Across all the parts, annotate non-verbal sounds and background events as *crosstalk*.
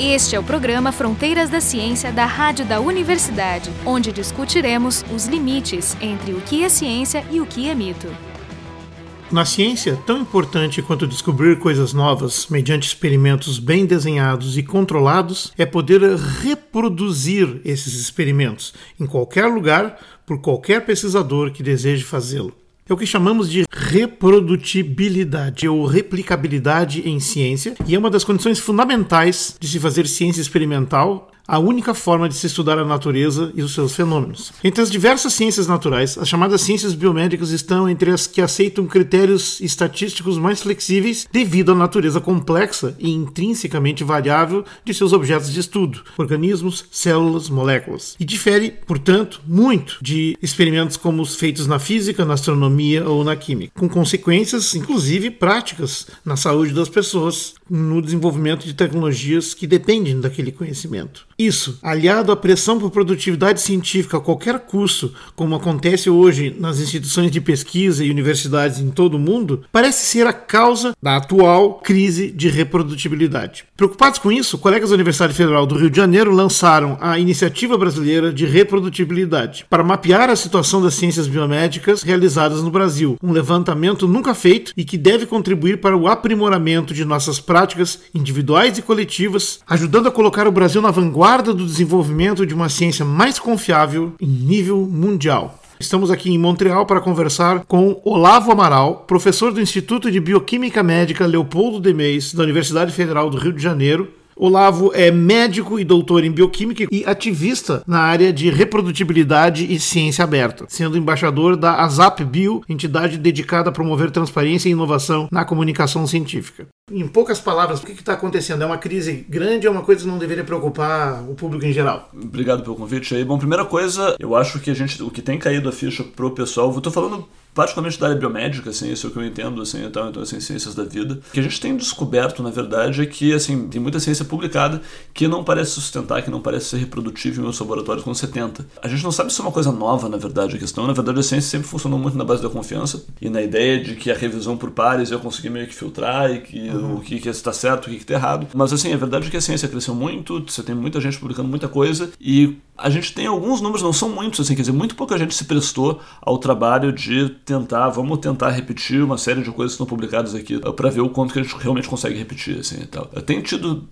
Este é o programa Fronteiras da Ciência da Rádio da Universidade, onde discutiremos os limites entre o que é ciência e o que é mito. Na ciência, tão importante quanto descobrir coisas novas mediante experimentos bem desenhados e controlados é poder reproduzir esses experimentos em qualquer lugar por qualquer pesquisador que deseje fazê-lo. É o que chamamos de reprodutibilidade ou replicabilidade em ciência, e é uma das condições fundamentais de se fazer ciência experimental a única forma de se estudar a natureza e os seus fenômenos. Entre as diversas ciências naturais, as chamadas ciências biomédicas estão entre as que aceitam critérios estatísticos mais flexíveis devido à natureza complexa e intrinsecamente variável de seus objetos de estudo, organismos, células, moléculas. E difere, portanto, muito de experimentos como os feitos na física, na astronomia ou na química, com consequências, inclusive práticas, na saúde das pessoas, no desenvolvimento de tecnologias que dependem daquele conhecimento. Isso, aliado à pressão por produtividade científica a qualquer custo, como acontece hoje nas instituições de pesquisa e universidades em todo o mundo, parece ser a causa da atual crise de reprodutibilidade. Preocupados com isso, colegas da Universidade Federal do Rio de Janeiro lançaram a Iniciativa Brasileira de Reprodutibilidade para mapear a situação das ciências biomédicas realizadas no Brasil, um levantamento nunca feito e que deve contribuir para o aprimoramento de nossas práticas individuais e coletivas, ajudando a colocar o Brasil na vanguarda vanguarda do desenvolvimento de uma ciência mais confiável em nível mundial. Estamos aqui em Montreal para conversar com Olavo Amaral, professor do Instituto de Bioquímica Médica Leopoldo de Meis, da Universidade Federal do Rio de Janeiro, Olavo é médico e doutor em bioquímica e ativista na área de reprodutibilidade e ciência aberta, sendo embaixador da ASAP Bio, entidade dedicada a promover transparência e inovação na comunicação científica. Em poucas palavras, o que está acontecendo? É uma crise grande ou é uma coisa que não deveria preocupar o público em geral? Obrigado pelo convite aí. Bom, primeira coisa, eu acho que a gente, o que tem caído a ficha pro pessoal, eu tô falando particularmente da área biomédica, assim, isso é o que eu entendo, assim, então, então assim, ciências da vida. O que a gente tem descoberto, na verdade, é que, assim, tem muita ciência publicada que não parece sustentar, que não parece ser reprodutível em meus laboratórios você tenta. A gente não sabe se é uma coisa nova, na verdade, a questão. Na verdade, a ciência sempre funcionou muito na base da confiança e na ideia de que a revisão por pares eu consegui meio que filtrar e que uhum. o que está certo, o que está errado. Mas, assim, a verdade é que a ciência cresceu muito, você tem muita gente publicando muita coisa e a gente tem alguns números, não são muitos, assim, quer dizer, muito pouca gente se prestou ao trabalho de tentar, vamos tentar repetir uma série de coisas que estão publicadas aqui uh, para ver o quanto que a gente realmente consegue repetir, assim, e tal. Tem tido,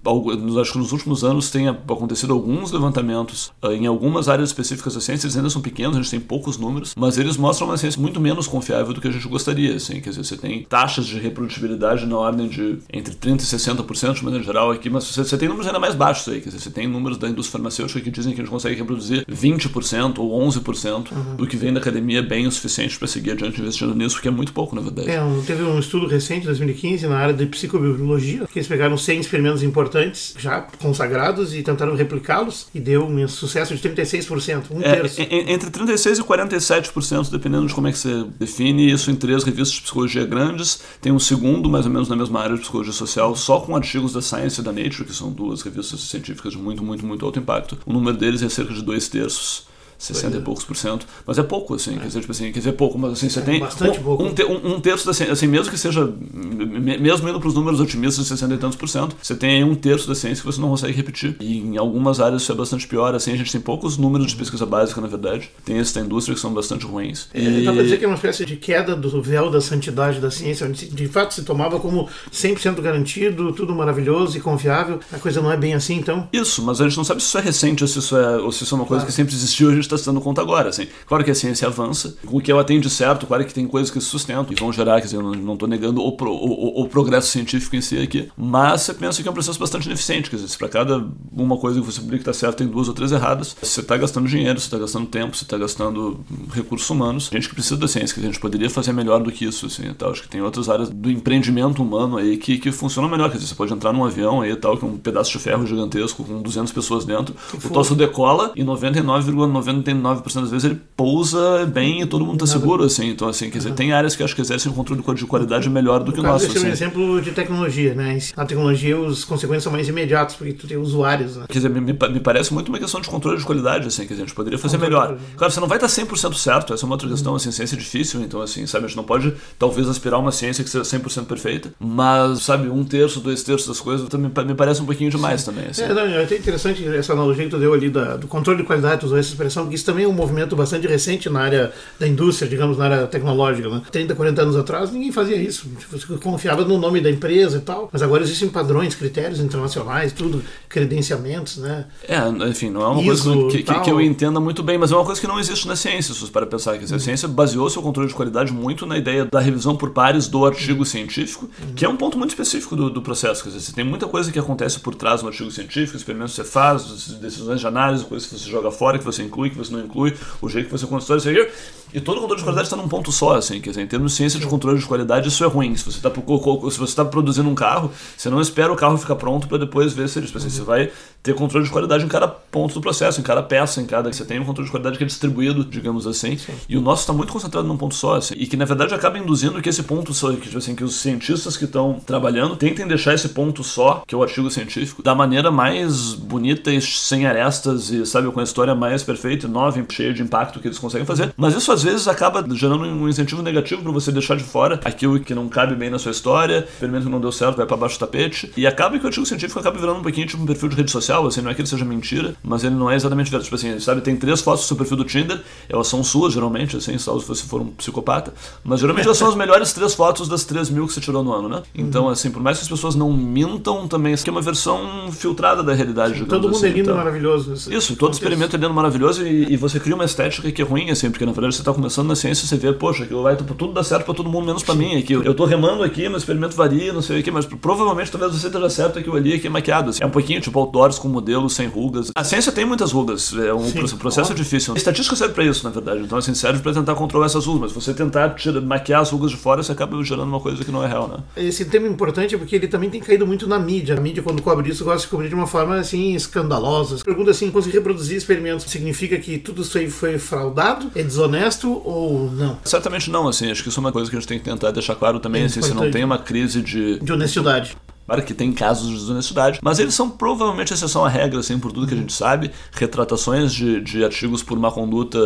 acho que nos últimos anos tem acontecido alguns levantamentos uh, em algumas áreas específicas da ciência, eles ainda são pequenos, a gente tem poucos números, mas eles mostram uma ciência muito menos confiável do que a gente gostaria, assim, quer dizer, você tem taxas de reprodutibilidade na ordem de entre 30% e 60% de maneira geral aqui, mas você, você tem números ainda mais baixos aí, quer dizer, você tem números da indústria farmacêutica que dizem que a gente consegue reproduzir 20% ou 11% uhum. do que vem da academia bem o suficiente para seguir adiante investindo nisso, porque é muito pouco, na verdade. É, teve um estudo recente, em 2015, na área de psicobiologia, que eles pegaram 100 experimentos importantes, já consagrados, e tentaram replicá-los, e deu um sucesso de 36%, um é, terço. Entre 36% e 47%, dependendo de como é que você define isso em três revistas de psicologia grandes. Tem um segundo, mais ou menos na mesma área de psicologia social, só com artigos da Science e da Nature, que são duas revistas científicas de muito, muito, muito alto impacto. O número deles é cerca de dois terços. 60 é. e poucos por cento, mas é pouco, assim, é. quer dizer, tipo assim, quer dizer, pouco, mas assim, você é tem bastante um, pouco. Um, um, um terço, da, assim, mesmo que seja, mesmo indo para os números otimistas de 60 e tantos por cento, você tem um terço da ciência que você não consegue repetir, e em algumas áreas isso é bastante pior, assim, a gente tem poucos números de pesquisa básica, na verdade, tem esses da indústria que são bastante ruins. É, e... Dá para dizer que é uma espécie de queda do véu da santidade da ciência, onde de fato se tomava como 100% garantido, tudo maravilhoso e confiável, a coisa não é bem assim, então? Isso, mas a gente não sabe se isso é recente ou se isso é, ou se isso é uma coisa claro. que sempre existiu a gente está se dando conta agora assim. Claro que a ciência avança, o que ela tem de certo, claro que tem coisas que se sustentam e vão gerar, quer dizer, eu não estou negando o, pro, o, o, progresso científico em si aqui, mas você pensa que é um processo bastante ineficiente, quer dizer, se para cada uma coisa que você publica que está certo tem duas ou três erradas, você está gastando dinheiro, você está gastando tempo, você está gastando recursos humanos, gente que precisa da ciência, que a gente poderia fazer melhor do que isso, assim, tal. acho que tem outras áreas do empreendimento humano aí que, que funcionam melhor, quer dizer, você pode entrar num avião aí tal, com um pedaço de ferro gigantesco com 200 pessoas dentro, o troço decola e 99,99% 99% das vezes ele pousa bem e todo mundo tá seguro, assim. Então, assim, quer dizer, tem áreas que acho que exercem um controle de qualidade melhor do que o nosso. Esse assim. é um exemplo de tecnologia, né? Na tecnologia, os consequências são mais imediatas, porque tu tem usuários, né? Quer dizer, me, me parece muito uma questão de controle de qualidade, assim, quer dizer, a gente poderia fazer melhor. Claro, você não vai estar 100% certo, essa é uma outra questão, assim, ciência é difícil, então, assim, sabe, a gente não pode, talvez, aspirar uma ciência que seja 100% perfeita, mas, sabe, um terço, dois terços das coisas também me parece um pouquinho demais Sim. também, assim. É, não, é até interessante essa analogia que tu deu ali da, do controle de qualidade, tu usou essa expressão, porque isso também é um movimento bastante recente na área da indústria, digamos, na área tecnológica, né? 30, 40 anos atrás, ninguém fazia isso. Você confiava no nome da empresa e tal, mas agora existem padrões, critérios internacionais, tudo, credenciamentos, né? É, enfim, não é uma ISO, coisa que, que, que, eu entenda muito bem, mas é uma coisa que não existe na ciência, se para pensar. Quer dizer, uhum. a ciência baseou seu controle de qualidade muito na ideia da revisão por pares do artigo científico, uhum. que é um ponto muito específico do, do processo. Quer dizer, você tem muita coisa que acontece por trás no artigo científico, experimentos que você faz, decisões de análise, coisas que você joga fora, que você inclui, que você não inclui, o jeito que você constrói, isso aqui. E todo controle de qualidade está num ponto só, assim, quer dizer, em termos de ciência de controle de qualidade, isso é ruim. Se você está tá produzindo um carro, você não espera o carro ficar pronto para depois ver se ele. Tipo assim, você vai ter controle de qualidade em cada ponto do processo, em cada peça, em cada. Você tem um controle de qualidade que é distribuído, digamos assim. Sim. E o nosso está muito concentrado num ponto só, assim, e que na verdade acaba induzindo que esse ponto só, que, tipo assim, que os cientistas que estão trabalhando tentem deixar esse ponto só, que é o artigo científico, da maneira mais bonita e sem arestas e, sabe, com a história mais perfeita, nova, cheia de impacto que eles conseguem fazer. Mas isso às vezes acaba gerando um incentivo negativo para você deixar de fora aquilo que não cabe bem na sua história, experimento que não deu certo, vai para baixo do tapete. E acaba que o artigo científico acaba virando um pouquinho tipo um perfil de rede social, assim, não é que ele seja mentira, mas ele não é exatamente verdade. Tipo assim, sabe, tem três fotos do seu perfil do Tinder, elas são suas, geralmente, assim, salvo se você for um psicopata, mas geralmente elas são as melhores três fotos das três mil que você tirou no ano, né? Então, uhum. assim, por mais que as pessoas não mintam, também isso aqui é uma versão filtrada da realidade. Todo mundo assim, é lindo então. maravilhoso. Isso, isso todo experimento é lindo maravilhoso e, e, você cria uma estética que é ruim, assim, porque na verdade você está começando na ciência e você vê, poxa, aquilo vai tudo dar certo para todo mundo, menos para mim. Aqui, eu tô remando aqui, meu experimento varia, não sei o que, mas provavelmente talvez você esteja certo aquilo ali aqui é maquiado. Assim. É um pouquinho tipo outdoors com modelos sem rugas. A ciência tem muitas rugas, é um Sim, processo difícil. A estatística serve para isso, na verdade. Então, assim, serve para tentar controlar essas rugas, mas você tentar tirar, maquiar as rugas de fora, você acaba gerando uma coisa que não é real, né? Esse tema é importante porque ele também tem caído muito na mídia. A mídia, quando cobre isso, gosta de cobrir de uma forma assim escandalosa. Pergunta assim: conseguir reproduzir experimentos significa que tudo isso aí foi fraudado? É desonesto ou não? Certamente não, assim. Acho que isso é uma coisa que a gente tem que tentar deixar claro também, é assim, se não tem uma crise de. De honestidade. Claro que tem casos de desonestidade, mas eles são provavelmente exceção à regra, assim, por tudo que a gente sabe. Retratações de, de artigos por má conduta,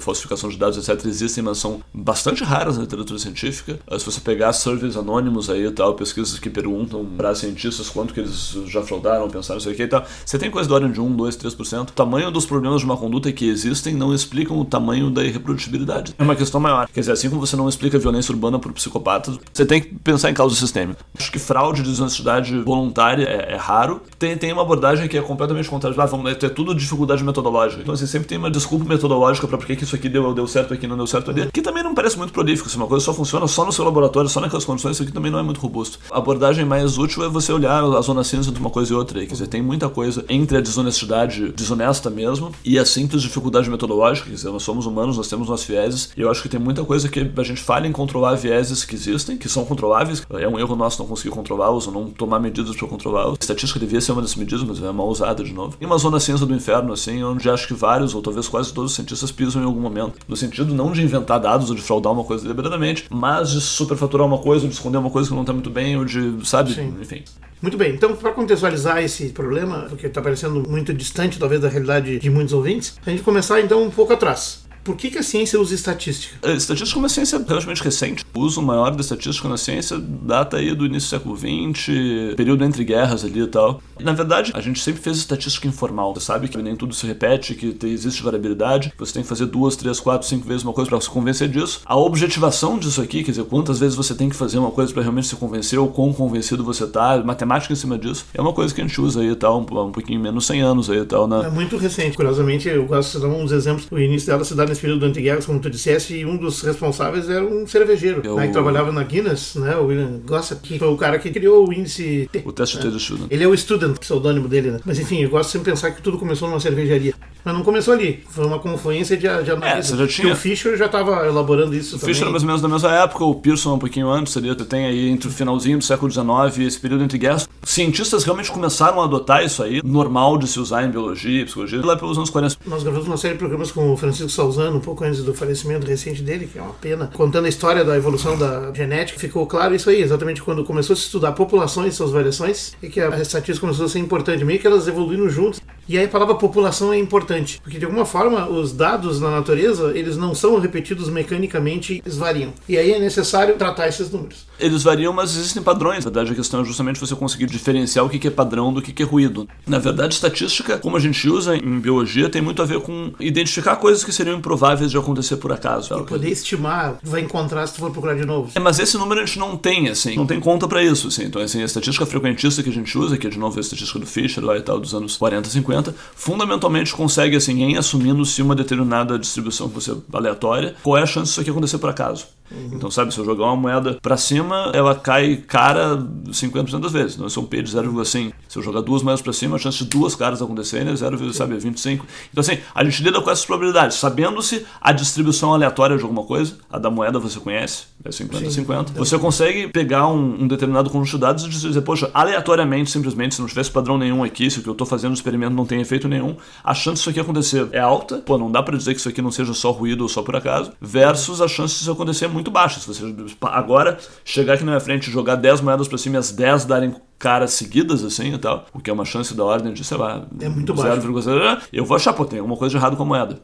falsificação de dados, etc., existem, mas são bastante raras na literatura científica. Ah, se você pegar surveys anônimos aí e tal, pesquisas que perguntam para cientistas quanto que eles já fraudaram, pensaram, isso aqui e tal, você tem coisa da ordem de 1, 2, 3%. O tamanho dos problemas de má conduta que existem não explicam o tamanho da irreprodutibilidade. É uma questão maior. Quer dizer, assim como você não explica violência urbana por psicopatas, você tem que pensar em causa sistêmica. Acho que fraude e desonestidade honestidade voluntária é, é, raro. Tem, tem uma abordagem que é completamente contrária. Ah, vamos, é, é tudo dificuldade metodológica. Então, assim, sempre tem uma desculpa metodológica para por que isso aqui deu, deu certo aqui não deu certo ali. Que também não parece muito prolífico. Se uma coisa só funciona só no seu laboratório, só naquelas condições, isso aqui também não é muito robusto. A abordagem mais útil é você olhar a zona cinza entre uma coisa e outra. Quer dizer, tem muita coisa entre a desonestidade desonesta mesmo e a simples dificuldade metodológica. Quer dizer, nós somos humanos, nós temos nossos vieses. E eu acho que tem muita coisa que a gente falha em controlar vieses que existem, que são controláveis. É um erro nosso não conseguir controlá-los ou não tomar medidas para controlar. A estatística devia ser uma dessas medidas, mas é mal usada de novo. Em uma zona cinza do inferno, assim, onde acho que vários, ou talvez quase todos os cientistas pisam em algum momento. No sentido não de inventar dados ou de fraudar uma coisa deliberadamente, mas de superfaturar uma coisa, ou de esconder uma coisa que não está muito bem, ou de, sabe, Sim. enfim. Muito bem, então para contextualizar esse problema, porque está parecendo muito distante talvez da realidade de muitos ouvintes, a gente começar então um pouco atrás. Por que, que, a ciência usa estatística? A estatística é uma ciência relativamente recente. O uso maior da estatística na ciência data aí do início do século XX, período entre guerras ali e tal. Na verdade, a gente sempre fez estatística informal. Você sabe que nem tudo se repete, que existe variabilidade, você tem que fazer duas, três, quatro, cinco vezes uma coisa para se convencer disso. A objetivação disso aqui, quer dizer, quantas vezes você tem que fazer uma coisa para realmente se convencer ou quão convencido você tá, matemática em cima disso, é uma coisa que a gente usa aí e tal, um, um pouquinho menos 100 anos aí e tal, né? É muito recente. Curiosamente, eu gosto de dar uns exemplos. O início dela se dá nesse período antiguerras, como tu dissesse, e um dos responsáveis era um cervejeiro, eu... né, que trabalhava na Guinness, né, o William Gossett, que foi o cara que criou o índice T. O teste né? do Student. Ele é o Student, pseudônimo dele, né? Mas enfim, eu gosto sempre de pensar que tudo começou numa cervejaria. Mas não começou ali. Foi uma confluência de, de análise. É, já tinha... o Fischer já estava elaborando isso o também. Fischer era mais ou menos da mesma época, o Pearson um pouquinho antes, seria, tu tem aí entre o finalzinho do século XIX e esse período entre guerras. Cientistas realmente começaram a adotar isso aí, normal de se usar em biologia, psicologia, lá pelos anos 40. Nós gravamos uma série de programas com o Francisco Salzano, um pouco antes do falecimento recente dele, que é uma pena, contando a história da evolução da genética. Ficou claro isso aí, exatamente quando começou a se estudar populações e suas variações, e que a estatística começou a ser importante, meio que elas evoluindo juntas. E aí a palavra população é importante, porque de alguma forma os dados na natureza, eles não são repetidos mecanicamente, eles variam. E aí é necessário tratar esses números. Eles variam, mas existem padrões. Na verdade, a questão é justamente você conseguir diferenciar o que é padrão do que é ruído. Na verdade, estatística, como a gente usa em biologia, tem muito a ver com identificar coisas que seriam improváveis de acontecer por acaso. E poder estimar, vai encontrar se tu for procurar de novo. É, mas esse número a gente não tem, assim, não tem conta para isso, assim. Então, assim, a estatística frequentista que a gente usa, que é de novo a estatística do Fisher lá e tal, dos anos 40, 50, fundamentalmente consegue, assim, em assumindo-se uma determinada distribuição que você aleatória, qual é a chance disso aqui acontecer por acaso. Uhum. Então, sabe, se eu jogar uma moeda para cima, ela cai cara 50% das vezes. Então, isso é um P de 0,5. Se eu jogar duas moedas para cima, a chance de duas caras acontecerem é 0,25. Então, assim, a gente lida com essas probabilidades, sabendo-se a distribuição aleatória de alguma coisa. A da moeda você conhece, é 50-50. Você consegue pegar um, um, determinado conjunto de dados e dizer, poxa, aleatoriamente, simplesmente, se não tivesse padrão nenhum aqui, se o que eu estou fazendo no experimento não tem efeito nenhum, a chance disso aqui acontecer é alta. Pô, não dá para dizer que isso aqui não seja só ruído ou só por acaso, versus a chance disso acontecer é muito baixa. Se você agora chegar aqui na minha frente e jogar 10 moedas para cima e as 10 darem caras seguidas assim e tal, o que é uma chance da ordem de, sei lá, é muito 0,0, eu vou achar, pô, tem alguma coisa de errado com a moeda.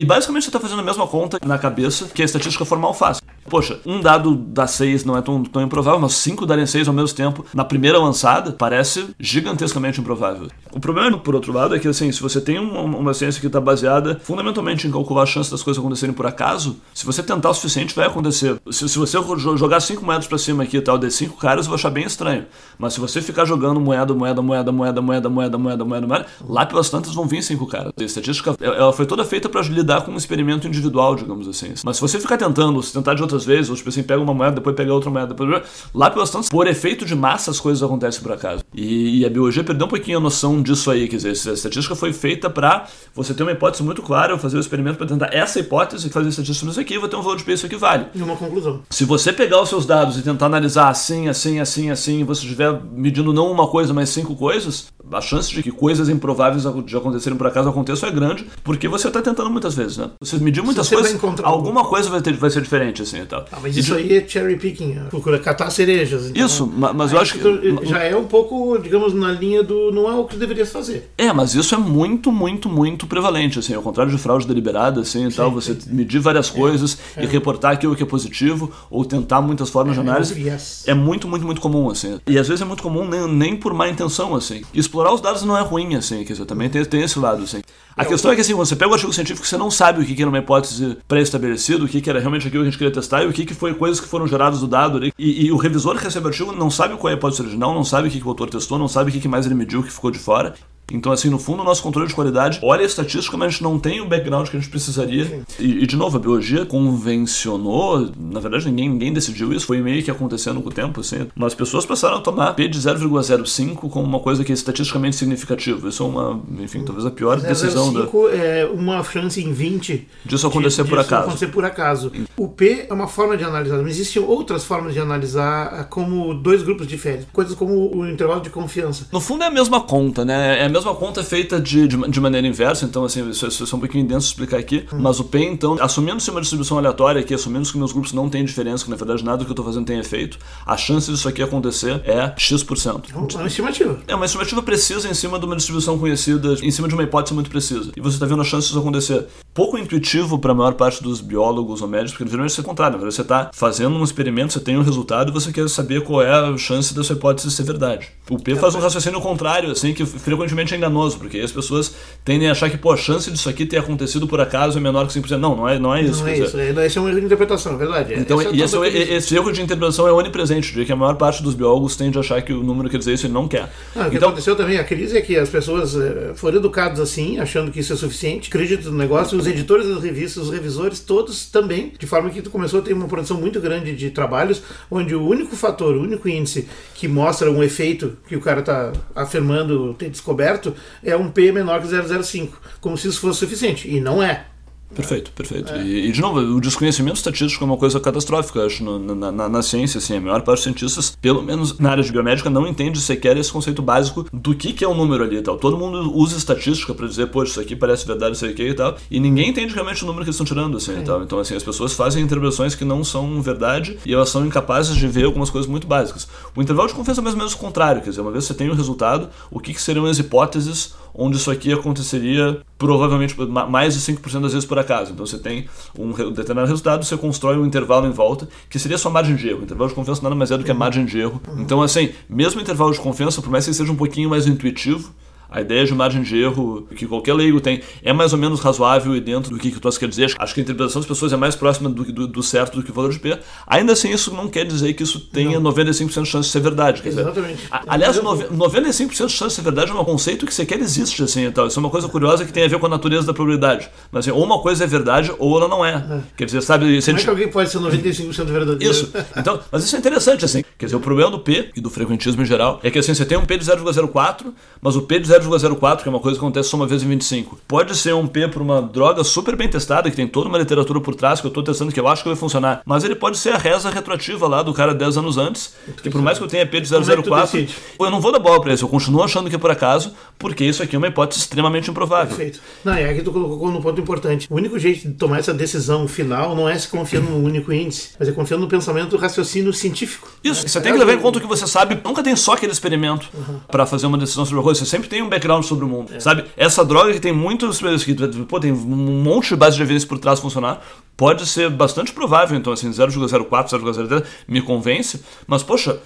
E basicamente você está fazendo a mesma conta na cabeça que a estatística formal faz. Poxa, um dado dá 6 não é tão, tão improvável, mas 5 darem 6 ao mesmo tempo na primeira lançada parece gigantescamente improvável. O problema, por outro lado, é que assim, se você tem uma, uma ciência que está baseada fundamentalmente em calcular a chance das coisas acontecerem por acaso, se você tentar o suficiente, vai acontecer. Se, se você jogar 5 moedas para cima aqui e tal, de 5 caras, eu vou achar bem estranho. Mas se você ficar jogando moeda, moeda, moeda, moeda, moeda, moeda, moeda, moeda, moeda, lá pelas tantas vão vir 5 caras. A estatística ela foi toda feita para lidar com um experimento individual, digamos assim. Mas se você ficar tentando, se tentar de outras vezes, ou tipo assim, pega uma moeda, depois pega outra moeda, depois... lá pelas tantas, por efeito de massa, as coisas acontecem por acaso. E, e a biologia perdeu um pouquinho a noção disso aí, quer dizer, a estatística foi feita para você ter uma hipótese muito clara, fazer o experimento para tentar essa hipótese e fazer estatística nisso aqui, vou ter um valor de preço que vale. E uma conclusão. Se você pegar os seus dados e tentar analisar assim, assim, assim, assim, e você estiver medindo não uma coisa, mas cinco coisas, a chance de que coisas improváveis de acontecerem por acaso aconteçam é grande, porque você está tentando muitas vezes, né? Você mediu muitas você coisas, alguma coisa vai, ter, vai ser diferente, assim e tal. Ah, mas isso aí é cherry picking, procura catar cerejas. Então, isso, mas eu acho que. Já é um pouco, digamos, na linha do não é o que deveria fazer. É, mas isso é muito, muito, muito prevalente, assim, ao contrário de fraude deliberada, assim e tal, você medir várias é, coisas é. e reportar aquilo que é positivo, ou tentar muitas formas de é, análise. Yes. É muito, muito, muito comum, assim. E às vezes é muito comum nem, nem por má intenção, assim. Explorar os dados não é ruim, assim, quer dizer, também tem, tem esse lado, assim. A questão é que assim, você pega o artigo científico, você não sabe o que, era uma hipótese pré-estabelecida, o que, era realmente aquilo que a gente queria testar e o que, que foi coisas que foram geradas do dado ali. E, e o revisor que recebe o artigo não sabe qual é a hipótese original, não sabe o que, o autor testou, não sabe o que, mais ele mediu, que ficou de fora. Então, assim, no fundo, o nosso controle de qualidade olha a estatística, mas a gente não tem o background que a gente precisaria. E, e, de novo, a biologia convencionou, na verdade, ninguém, ninguém decidiu isso, foi meio que acontecendo com o tempo, assim. Mas as pessoas passaram a tomar P de 0,05 como uma coisa que é estatisticamente significativa. Isso é uma, enfim, talvez a pior 0, decisão 0, da. é uma chance em 20 disso acontecer de, por acaso. acontecer por acaso. O P é uma forma de analisar, mas existem outras formas de analisar como dois grupos diferentes. Coisas como o intervalo de confiança. No fundo é a mesma conta, né? É a mesma conta feita de, de, de maneira inversa, então assim, isso, isso é um pouquinho denso explicar aqui. Hum. Mas o P, então, assumindo-se uma distribuição aleatória aqui, assumindo que meus grupos não têm diferença, que na verdade nada do que eu estou fazendo tem efeito, a chance disso aqui acontecer é X%. É uma estimativa. É uma estimativa precisa em cima de uma distribuição conhecida, em cima de uma hipótese muito precisa. E você está vendo a chance disso acontecer. Pouco intuitivo para a maior parte dos biólogos ou médicos, porque geralmente isso é o contrário. Você está fazendo um experimento, você tem um resultado e você quer saber qual é a chance dessa hipótese ser verdade. O P é, faz um raciocínio contrário, assim, que frequentemente é enganoso, porque aí as pessoas tendem a achar que pô, a chance disso aqui ter acontecido por acaso é menor que 5%. Não, não é, não é isso. Não é isso. É, esse é um erro de interpretação, é verdade. Então, esse e esse, é, esse, erro de interpretação é onipresente, de que a maior parte dos biólogos tende a achar que o número quer dizer isso e não quer. Não, o que então, aconteceu também, a crise é que as pessoas foram educadas assim, achando que isso é suficiente, acreditam no negócio os editores das revistas, os revisores, todos também, de forma que tu começou a ter uma produção muito grande de trabalhos, onde o único fator, o único índice que mostra um efeito que o cara está afirmando ter descoberto é um P menor que 0,05, como se isso fosse suficiente. E não é. Perfeito, perfeito. É. E, e, de novo, o desconhecimento estatístico é uma coisa catastrófica, acho, no, na, na, na, ciência, assim, a maior parte dos cientistas, pelo menos na área de biomédica, não entende sequer esse conceito básico do que, que é o um número ali e tal. Todo mundo usa estatística para dizer, pô, isso aqui parece verdade, isso aqui e tal, e ninguém entende realmente o número que eles estão tirando, assim, é. e tal. Então, assim, as pessoas fazem interpretações que não são verdade e elas são incapazes de ver algumas coisas muito básicas. O intervalo de confiança é mais ou menos o contrário, quer dizer, uma vez que você tem o resultado, o que, que seriam as hipóteses onde isso aqui aconteceria provavelmente mais de 5% das vezes por acaso. Então você tem um determinado resultado, você constrói um intervalo em volta, que seria sua margem de erro. O intervalo de confiança nada mais é do que a margem de erro. Então, assim, mesmo o intervalo de confiança, por mais que seja um pouquinho mais intuitivo, a ideia de margem de erro que qualquer leigo tem é mais ou menos razoável e dentro do que, que tu quer dizer. Acho que a interpretação das pessoas é mais próxima do, do, do, certo do que o valor de P. Ainda assim, isso não quer dizer que isso tenha não. 95% de chance de ser verdade. Exatamente. A, aliás, 95% de chance de ser verdade é um conceito que sequer existe. Assim, então, isso é uma coisa curiosa que tem a ver com a natureza da probabilidade. Mas assim, ou uma coisa é verdade ou ela não é. é. Quer dizer, sabe... Como gente... é que alguém pode ser 95% verdadeiro? Isso. Então, mas isso é interessante, assim. Quer dizer, o problema do P e do frequentismo em geral é que assim, você tem um P de 0,04, mas o P de 0,04, que é uma coisa que acontece só uma vez em 25. Pode ser um P para uma droga super bem testada, que tem toda uma literatura por trás que eu estou testando que eu acho que vai funcionar, mas ele pode ser a reza retroativa lá do cara 10 anos antes, que por mais que eu tenha P de 004, é eu não vou dar bola para isso, eu continuo achando que é por acaso, porque isso aqui é uma hipótese extremamente improvável. Perfeito. Não, é aqui tu colocou no ponto importante. O único jeito de tomar essa decisão final não é se confiando no único índice, mas é confiando no pensamento raciocínio científico. Isso, você tem que levar em conta o que você sabe, nunca tem só aquele experimento uhum. para fazer uma decisão sobre a coisa, você sempre tem um background sobre o mundo. É. Sabe? Essa droga que tem muitos. Que, pô, tem um monte de base de evidência por trás funcionar. Pode ser bastante provável, então, assim, 0,04, 0,03 me convence. Mas, poxa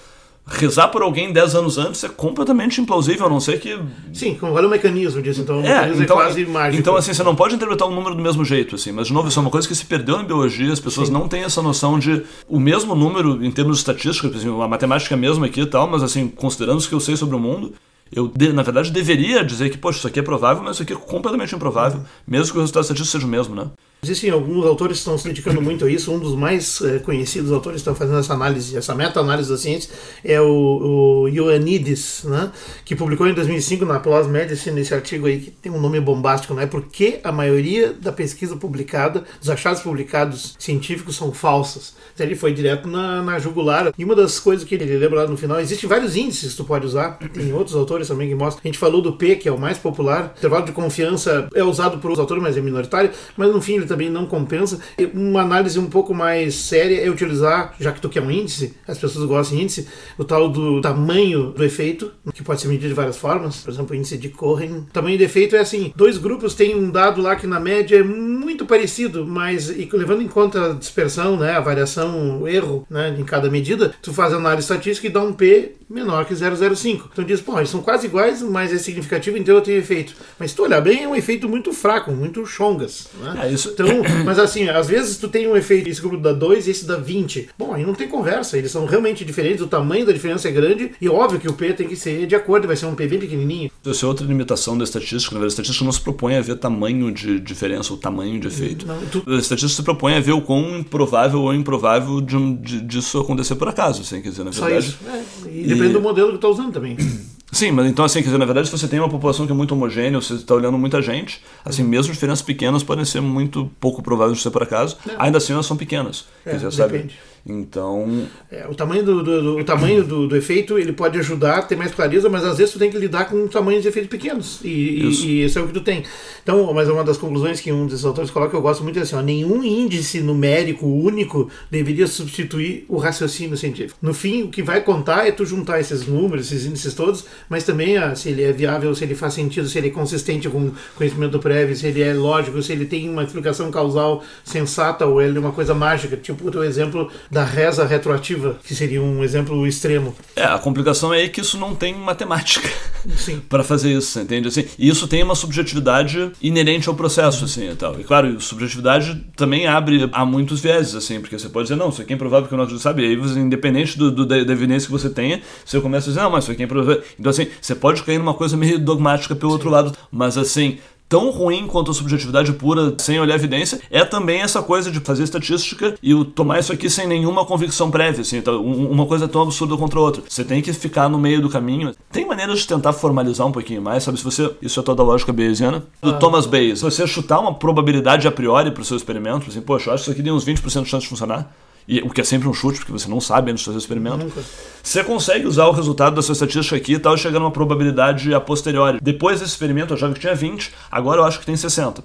rezar por alguém 10 anos antes é completamente implausível, a não ser que. Sim, qual é o mecanismo disso? Então, é, mecanismo então, é quase mágico. Então, assim, você não pode interpretar um número do mesmo jeito, assim. Mas, de novo, isso é uma coisa que se perdeu na biologia, as pessoas Sim. não têm essa noção de o mesmo número em termos estatísticos, assim, a matemática é a mesma aqui e tal, mas, assim, considerando o que eu sei sobre o mundo, eu, na verdade, deveria dizer que, poxa, isso aqui é provável, mas isso aqui é completamente improvável, mesmo que o resultado estatístico seja o mesmo, né? Existem alguns autores que estão se dedicando muito a isso. Um dos mais é, conhecidos autores que estão fazendo essa análise, essa meta-análise da ciência, é o, o Ioannidis, né? que publicou em 2005 na PLOS Medicine esse artigo aí que tem um nome bombástico, né? Porque a maioria da pesquisa publicada, dos achados publicados científicos são falsas. Então, ele foi direto na, na jugular. E uma das coisas que ele lembra lá no final, existem vários índices que tu pode usar. Tem outros autores também que mostram. A gente falou do P, que é o mais popular. O intervalo de confiança é usado por outros autores, mas é minoritário. Mas no fim ele também não compensa. Uma análise um pouco mais séria é utilizar, já que tu quer um índice, as pessoas gostam de índice, o tal do tamanho do efeito, que pode ser medido de várias formas, por exemplo, o índice de Cohen. O tamanho do efeito é assim: dois grupos têm um dado lá que na média é muito parecido, mas e levando em conta a dispersão, né, a variação, o erro né, em cada medida, tu faz a análise estatística e dá um P menor que 0,05. Então diz, pô, eles são quase iguais, mas é significativo, então eu tenho efeito. Mas se tu olhar bem, é um efeito muito fraco, muito chongas. Né? É, isso... Então, *coughs* mas assim, às vezes tu tem um efeito, esse grupo dá 2 e esse dá 20. Bom, aí não tem conversa, eles são realmente diferentes, o tamanho da diferença é grande, e óbvio que o P tem que ser de acordo, vai ser um P bem pequenininho. Essa é outra limitação da estatística, né? A estatística não se propõe a ver tamanho de diferença, ou tamanho de efeito. Não, tu... A estatística se propõe a ver o quão improvável ou improvável de, de, disso acontecer por acaso, assim, quer dizer, na verdade. Só isso. É, e, e depende do modelo que tu tá usando também. *coughs* Sim, mas então assim, quer dizer, na verdade, se você tem uma população que é muito homogênea, você está olhando muita gente, assim, uhum. mesmo diferenças pequenas podem ser muito pouco prováveis de ser por acaso, Não. ainda assim elas são pequenas. É, quer dizer, depende. sabe? Então. É, o tamanho, do, do, do o tamanho do, do, efeito ele pode ajudar a ter mais clareza, mas às vezes tu tem que lidar com tamanhos de efeitos pequenos. E, e, e esse é o que tu tem. Então, mas uma das conclusões que um desses autores coloca eu gosto muito é assim: ó, nenhum índice numérico único deveria substituir o raciocínio científico. No fim, o que vai contar é tu juntar esses números, esses índices todos, mas também ah, se ele é viável, se ele faz sentido, se ele é consistente com conhecimento prévio, se ele é lógico, se ele tem uma explicação causal sensata ou ele é uma coisa mágica. Tipo o teu exemplo da reza retroativa, que seria um exemplo extremo. É, a complicação é que isso não tem matemática *laughs* para fazer isso, entende? Assim, e isso tem uma subjetividade inerente ao processo, uhum. assim, e tal. E claro, subjetividade também abre a muitos vieses, assim, porque você pode dizer, não, isso aqui é improvável que o nosso sabe, e aí você, independente do, do, da, da evidência que você tenha, você começa a dizer, não, mas isso aqui é improvável. Então, assim, você pode cair numa coisa meio dogmática pelo Sim. outro lado, mas assim, tão ruim quanto a subjetividade pura, sem olhar evidência, é também essa coisa de fazer estatística e tomar isso aqui sem nenhuma convicção prévia, assim, então, uma coisa tão absurda contra a outra. Você tem que ficar no meio do caminho. Tem maneiras de tentar formalizar um pouquinho mais, sabe? Se você. Isso é toda a lógica bayesiana. Do ah. Thomas Bayes. Se você chutar uma probabilidade a priori pro seu experimento, assim, poxa, eu acho que isso aqui tem uns 20% de chance de funcionar. E, o que é sempre um chute, porque você não sabe antes de fazer o experimento. Nunca. Você consegue usar o resultado da sua estatística aqui e tal, e chegar numa probabilidade a posteriori. Depois desse experimento, eu achava que tinha 20, agora eu acho que tem 60.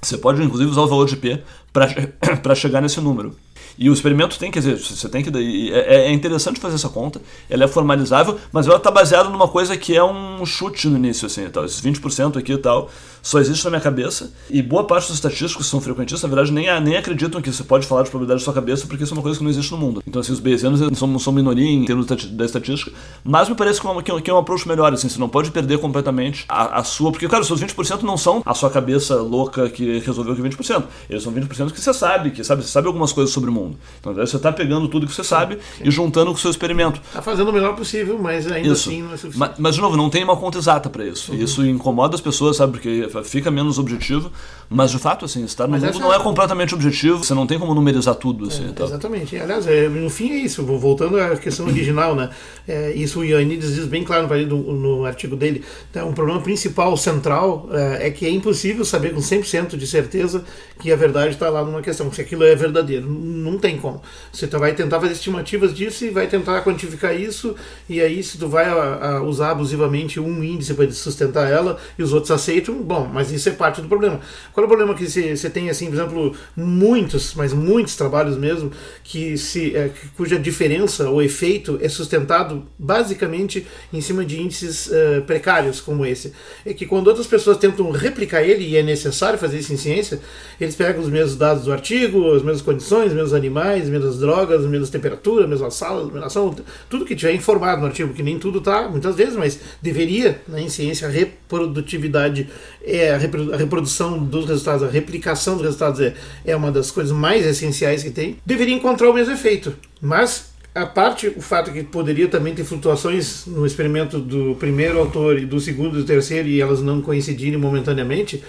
Você pode, inclusive, usar o valor de P para *coughs* chegar nesse número. E o experimento tem, dizer, você tem que. É, é interessante fazer essa conta, ela é formalizável, mas ela está baseada numa coisa que é um chute no início, assim, tal. Esses 20% aqui e tal, só existe na minha cabeça. E boa parte dos estatísticos que são frequentistas, na verdade, nem, nem acreditam que você pode falar de probabilidade na sua cabeça, porque isso é uma coisa que não existe no mundo. Então, assim, os bayesianos são, são minoria em termos da estatística, mas me parece que é, uma, que é um approach melhor, assim, você não pode perder completamente a, a sua. Porque, cara, os seus 20% não são a sua cabeça louca que resolveu que 20%. Eles são 20% que você sabe, que sabe, você sabe algumas coisas sobre o mundo. Então, você está pegando tudo que você sabe Sim. e juntando com o seu experimento. Está fazendo o melhor possível, mas ainda isso. assim não é suficiente. Mas, mas, de novo, não tem uma conta exata para isso. Uhum. Isso incomoda as pessoas, sabe? Porque fica menos objetivo. Mas de fato, assim, estar no mas mundo não é completamente objetivo. Você não tem como numerizar tudo. Assim, é, Exatamente. Aliás, é, no fim é isso. Voltando à questão original, né? É, isso o Ioannidis diz bem claro no, no artigo dele. Então, um problema principal, central, é, é que é impossível saber com 100% de certeza que a verdade está lá numa questão, se aquilo é verdadeiro. Não tem como. Você tá, vai tentar fazer estimativas disso e vai tentar quantificar isso, e aí se tu vai a, a usar abusivamente um índice para sustentar ela e os outros aceitam, bom, mas isso é parte do problema. Qual é o problema que você tem, assim, por exemplo, muitos, mas muitos trabalhos mesmo, que se, é, cuja diferença ou efeito é sustentado basicamente em cima de índices uh, precários como esse. É que quando outras pessoas tentam replicar ele, e é necessário fazer isso em ciência, eles pegam os mesmos dados do artigo, as mesmas condições, os mesmos animais, as mesmas drogas, menos temperatura, mesma sala, iluminação, tudo que tiver informado no artigo, que nem tudo está, muitas vezes, mas deveria, né, em ciência, a reprodutividade, é a, reprodução dos resultados, a replicação dos resultados é, é uma das coisas mais essenciais que tem, deveria encontrar o mesmo efeito. Mas a parte o fato que poderia também ter flutuações no experimento do primeiro autor e do segundo e do terceiro e elas não coincidirem momentaneamente,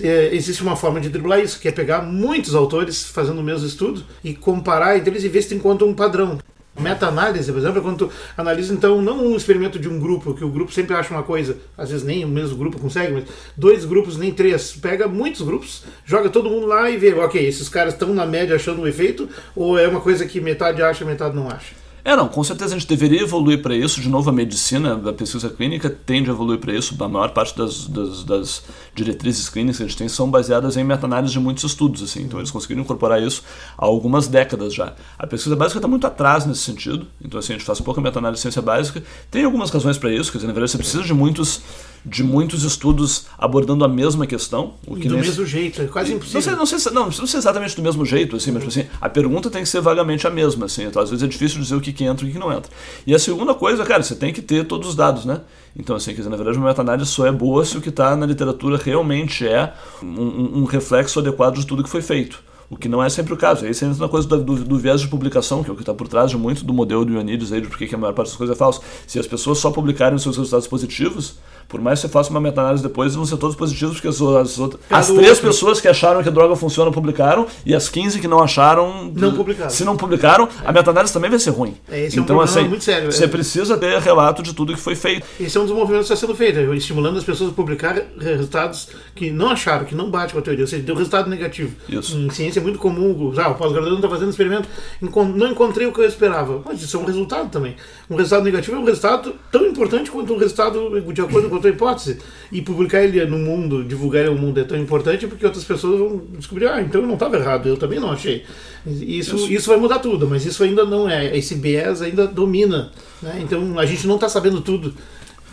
é, existe uma forma de driblar isso, que é pegar muitos autores fazendo o mesmo estudo e comparar entre eles e ver se encontra um padrão. Meta-análise, por exemplo, é quando tu analisa, então, não um experimento de um grupo, que o grupo sempre acha uma coisa, às vezes nem o mesmo grupo consegue, mas dois grupos, nem três. Pega muitos grupos, joga todo mundo lá e vê, ok, esses caras estão na média achando um efeito, ou é uma coisa que metade acha metade não acha? É, não, com certeza a gente deveria evoluir para isso. De novo, a medicina, a pesquisa clínica tende a evoluir para isso. A maior parte das, das, das, diretrizes clínicas que a gente tem são baseadas em meta-análise de muitos estudos. Assim. Então, eles conseguiram incorporar isso há algumas décadas já. A pesquisa básica está muito atrás nesse sentido. Então, assim, a gente faz pouca meta-análise de ciência básica. Tem algumas razões para isso. Quer dizer, na verdade, você precisa de muitos de muitos estudos abordando a mesma questão. O que do nesse... mesmo jeito, é quase impossível. Não sei, não, sei, não, não sei exatamente do mesmo jeito, assim, mas tipo assim, a pergunta tem que ser vagamente a mesma. Assim, então, às vezes é difícil dizer o que, que entra e o que não entra. E a segunda coisa, cara, você tem que ter todos os dados, né? Então, assim, quer dizer, na verdade, uma meta-análise só é boa se o que está na literatura realmente é um, um reflexo adequado de tudo que foi feito. O que não é sempre o caso. Aí você entra na coisa do, do, do viés de publicação, que é o que está por trás de muito do modelo do Ioannidis aí, de por que a maior parte das coisas é falsa. Se as pessoas só publicarem os seus resultados positivos, por mais que você faça uma meta-análise depois, vão ser todos positivos, porque as, as, outras, as três outro. pessoas que acharam que a droga funciona publicaram, e as 15 que não acharam. Não publicaram. Se não publicaram, é. a meta-análise também vai ser ruim. É, esse então, é um assim, muito sério. Você é. precisa ter relato de tudo que foi feito. Esse é um dos movimentos que está sendo feito, estimulando as pessoas a publicar resultados que não acharam, que não bate com a teoria, ou seja, deu resultado negativo. Isso. Em ciência é muito comum, ah, o pós-graduando está fazendo experimento, não encontrei o que eu esperava. Mas isso é um resultado também. Um resultado negativo é um resultado tão importante quanto um resultado de acordo com a tua hipótese. E publicar ele no mundo, divulgar ele ao mundo é tão importante porque outras pessoas vão descobrir, ah, então eu não estava errado, eu também não achei. Isso, isso, isso vai mudar tudo, mas isso ainda não é. Esse BS ainda domina. Né? Então a gente não está sabendo tudo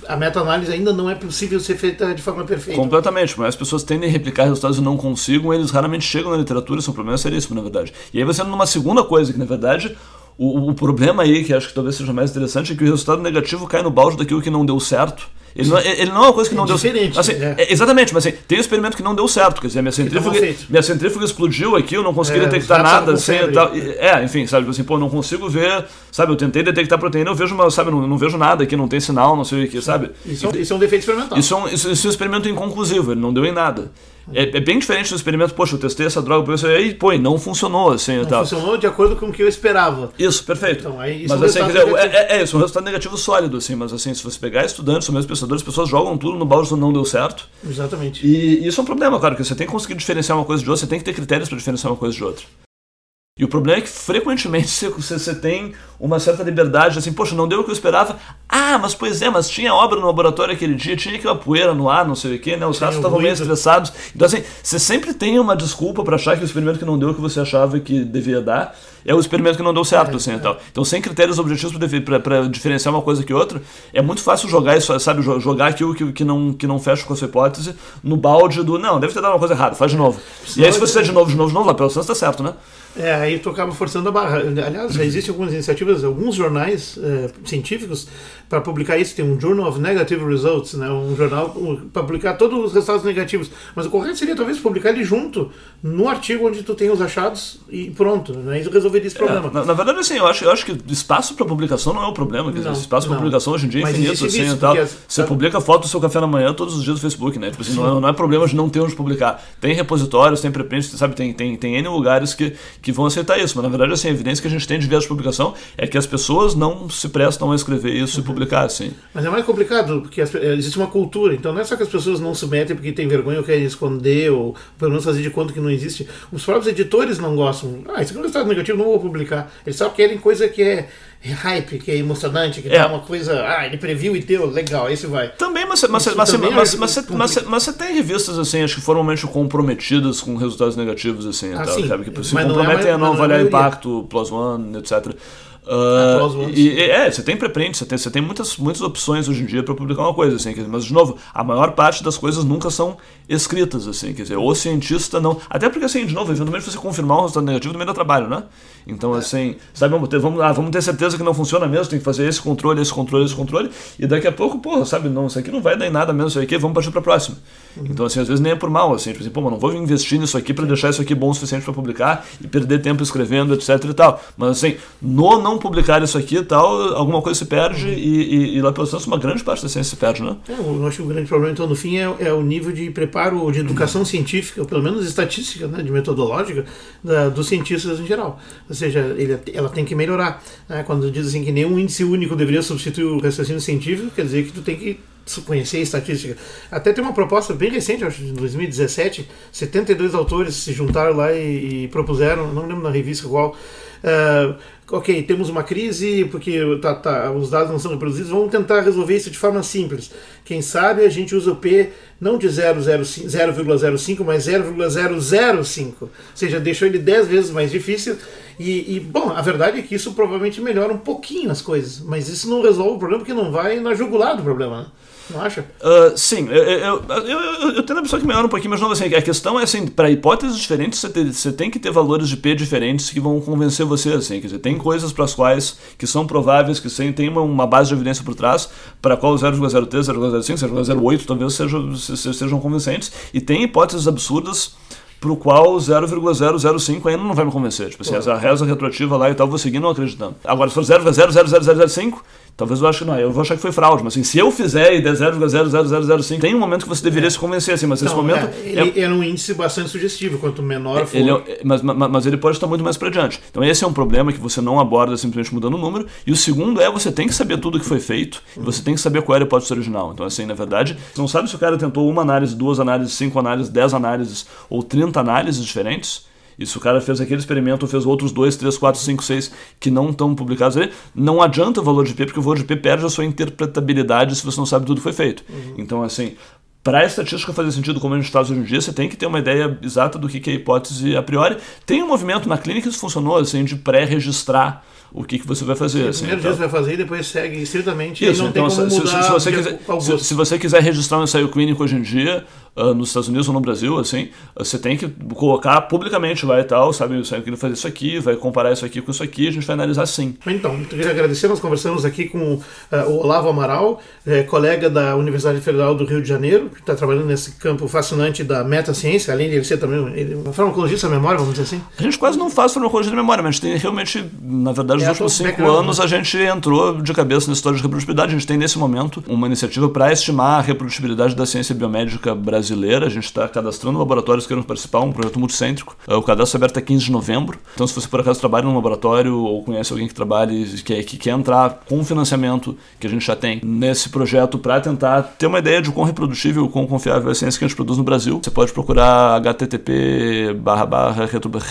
a meta-análise ainda não é possível ser feita de forma perfeita. Completamente, mas as pessoas tendem a replicar resultados e não consigam, eles raramente chegam na literatura, isso é um problema seríssimo, na verdade. E aí você entra numa segunda coisa, que na verdade o, o problema aí, que acho que talvez seja mais interessante, é que o resultado negativo cai no balde daquilo que não deu certo Ele não, é, ele não é uma coisa que É não deu diferente, Assim, é. é, exatamente, mas assim, tem um experimento que não deu certo. Quer dizer, minha centrífuga, minha centrífuga explodiu aqui, eu não consegui É, detectar nada. estavam Sem, tal, é, enfim, sabe, assim, pô, não consigo ver. Sabe, eu tentei detectar proteína, eu vejo uma, sabe, não, não vejo nada aqui, não tem sinal, não sei o que, sabe? Isso, é um- isso é um defeito experimental. Isso é, um, isso, isso é um experimento inconclusivo, ele não deu em nada. É, é bem diferente do experimento, poxa, eu testei essa droga, por isso aí, pô, e não funcionou, assim, e não tal. funcionou de acordo com o que eu esperava. Isso, perfeito. Então, aí, isso mas é um assim, dizer, é, é, é isso, um resultado negativo sólido, assim, mas assim, se você pegar estudantes, ou mesmo pesquisadores, as pessoas jogam tudo no balde não deu certo. Exatamente. E isso é um problema, claro, porque você tem que conseguir diferenciar uma coisa de outra, você tem que ter critérios para diferenciar uma coisa de outra. E o problema é que frequentemente você, *laughs* você, você tem uma certa liberdade, assim, poxa, não deu o que eu esperava. Ah, mas pois é, mas tinha obra no laboratório aquele dia, tinha aquela poeira no ar, não sei o quê, né? Os ratos estavam meio estressados. Então, assim, você sempre tem uma desculpa para achar que o experimento que não deu o que você achava que devia dar é o experimento que não deu certo, É, assim, e tal. Então, sem critérios objetivos para diferenciar uma coisa que outra, é muito fácil jogar isso, sabe, jo- jogar aquilo que, que, não, que não fecha com a sua hipótese no balde do, não, deve ter dado uma coisa errada, faz de novo. E aí, se você fizer de novo, de novo, de novo, lá pelo menos tá certo, né? É, aí tu acaba forçando a barra. Aliás, já existem algumas iniciativas, alguns jornais eh, científicos para publicar isso. Tem um Journal of Negative Results, né, um jornal para publicar todos os resultados negativos. Mas o correto seria talvez publicar ele junto no artigo onde tu tem os achados e pronto. Né, isso resolveria esse problema. É, na, na verdade, assim, eu acho, eu acho que espaço para publicação não é o problema. Quer dizer, Não, espaço para publicação hoje em dia é infinito, assim, isso, tal. as- Você publica foto do seu café na manhã todos os dias no Facebook, né? Tipo assim, não, é, não é problema de não ter onde publicar. Tem repositórios, tem preprints, sabe? Tem, tem, tem N lugares que, que vão aceitar isso. Mas, na verdade, assim, a evidência que a gente tem de viés de publicação é que as pessoas não se prestam a escrever isso Uhum. e publicar, assim. Mas é mais complicado, porque as- existe uma cultura. Então não é só que as pessoas não submetem porque tem vergonha ou querem esconder, ou pelo menos fazer de conta que não existe. Os próprios editores não gostam. Ah, isso aqui é um resultado negativo, não vou publicar. Eles só querem coisa que é hype, que é emocionante, que É. dá uma coisa. Ah, ele previu e deu, legal, esse vai. Também, mas, mas, Isso mas, também mas, é mas, mas, mas, mas você tem revistas, assim, acho que formalmente comprometidas com resultados negativos, assim, Ah, tal, sim. sabe? Que se é a comprometem ma- a não é avaliar impacto, plus one, etc. One, e, é, você tem preprint, você tem, você tem muitas, muitas opções hoje em dia para publicar uma coisa, assim, quer dizer, mas de novo, a maior parte das coisas nunca são escritas, assim, quer dizer, o cientista não. Até porque, assim, de novo, eventualmente você confirmar um resultado negativo também dá trabalho, né? Então, assim, sabe, vamos ter, vamos, ah, vamos ter certeza que não funciona mesmo, tem que fazer esse controle, esse controle, esse controle, e daqui a pouco, porra, sabe, não, isso aqui não vai dar em nada mesmo, isso aqui, vamos partir para a próxima. Então, assim, às vezes nem é por mal, assim, tipo assim, pô, mas não vou investir nisso aqui para deixar isso aqui bom o suficiente para publicar e perder tempo escrevendo, etc e tal. Mas, assim, no não publicar isso aqui tal, alguma coisa se perde e, e, e lá pelo menos uma grande parte da ciência se perde, né? É, eu acho que o grande problema, então, no fim, é, é o nível de preparo de educação científica, ou pelo menos estatística, né, de metodológica, da- dos cientistas em geral. Ou seja, ele, ela tem que melhorar. né? Quando diz assim que nenhum índice único deveria substituir o raciocínio científico, quer dizer que tu tem que conhecer a estatística. Até tem uma proposta bem recente, acho de 2017, 72 autores se juntaram lá e, e propuseram, não lembro na revista qual, ah, ok, temos uma crise porque tá- tá, os dados não são reproduzidos, vamos tentar resolver isso de forma simples. Quem sabe a gente usa o P não de 0,05, 0,05, mas 0,005. Ou seja, deixou ele 10 vezes mais difícil. E, e, bom, a verdade é que isso provavelmente melhora um pouquinho as coisas, mas isso não resolve o problema porque não vai na jugular do problema, né? Não acha? Ah, sim, eu, eu, eu, eu, tenho a impressão que melhora um pouquinho, mas não assim, a questão é assim, para hipóteses diferentes, você, tem- você tem que ter valores de P diferentes que vão convencer você, assim, quer dizer, tem coisas para as quais que são prováveis, que sem, tem uma, uma base de evidência por trás, para qual 0,03, 0,05, 0,08 talvez sejam, se- se- sejam convincentes, e tem hipóteses absurdas pro qual 0,005 ainda não vai me convencer. Tipo assim, essa reza retroativa lá e tal, vou seguir não acreditando. Agora, se for 0,00005, talvez eu ache que não, eu vou achar que foi fraude. Mas assim, se eu fizer e der 0,00005, tem um momento que você deveria se convencer, assim, mas nesse Não, momento. é, ele é um índice bastante sugestivo, quanto menor for. Ele é- mas, mas, mas ele pode estar muito mais para diante. Então esse é um problema que você não aborda simplesmente mudando o número. E o segundo é você tem que saber tudo o que foi feito e você tem que saber qual era a hipótese original. Então assim, na verdade, você não sabe se o cara tentou uma análise, duas análises, cinco análises, dez análises ou 30 análises diferentes. Se o cara fez aquele experimento ou fez outros dois, três, quatro, cinco, seis que não estão publicados ali, não adianta o valor de P, porque o valor de P perde a sua interpretabilidade se você não sabe tudo que foi feito. Então, assim, para a estatística fazer sentido como a gente faz hoje em dia, você tem que ter uma ideia exata do que é a hipótese a priori. Tem um movimento na clínica que isso funcionou, assim, de pré-registrar o que, que você vai fazer. Assim, Primeiro então. dia você vai fazer e depois segue estritamente Isso, e não então, tem como se, se- mudar se você de quiser, se, se você quiser registrar um ensaio clínico hoje em dia, uh, nos Estados Unidos ou no Brasil, assim, você tem que colocar publicamente lá e tal, sabe, sabe que fazer isso aqui, vai comparar isso aqui com isso aqui, a gente vai analisar sim. Então, eu queria agradecer, nós conversamos aqui com uh, o Olavo Amaral, é, colega da Universidade Federal do Rio de Janeiro, que está trabalhando nesse campo fascinante da metaciência, além de ele ser também ele, um farmacologista da memória, vamos dizer assim. A gente quase não faz farmacologia da memória, mas a gente tem realmente, na verdade, nos é, últimos cinco anos né? a gente entrou de cabeça na história de reprodutibilidade. A gente tem nesse momento uma iniciativa para estimar a reprodutibilidade da ciência biomédica brasileira. A gente está cadastrando laboratórios que queiram participar, um projeto multicêntrico. É, o cadastro é aberto até 15 de novembro. Então, se você por acaso trabalha num laboratório ou conhece alguém que trabalhe que, que quer entrar com o financiamento que a gente já tem nesse projeto para tentar ter uma ideia de quão reprodutível, quão confiável é a ciência que a gente produz no Brasil, você pode procurar http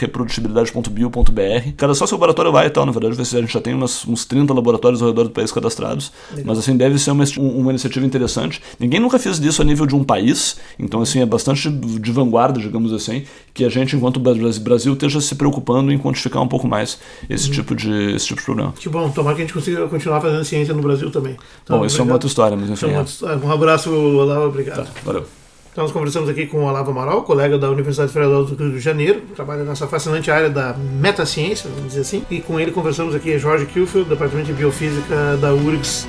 reprodutibilidade.bio.br. Cadastrar seu laboratório lá e tal, na verdade, a gente já tem umas, uns 30 laboratórios ao redor do país cadastrados. Legal. Mas assim, deve ser uma, uma iniciativa interessante. Ninguém nunca fez isso a nível de um país, então assim, é bastante de vanguarda, digamos assim, que a gente, enquanto Brasil, esteja se preocupando em quantificar um pouco mais esse, uhum. tipo, de, esse tipo de problema. Que bom, tomara que a gente consiga continuar fazendo ciência no Brasil também. Então, bom, isso é uma outra história, mas enfim. Então, é. Um abraço, Olavo, obrigado. Tá, valeu. Então, nós conversamos aqui com o Olavo Amaral, colega da Universidade Federal do Rio de Janeiro, trabalha nessa fascinante área da metaciência, vamos dizer assim. E com ele conversamos aqui Jorge Kilfield, Departamento de Biofísica da URGS.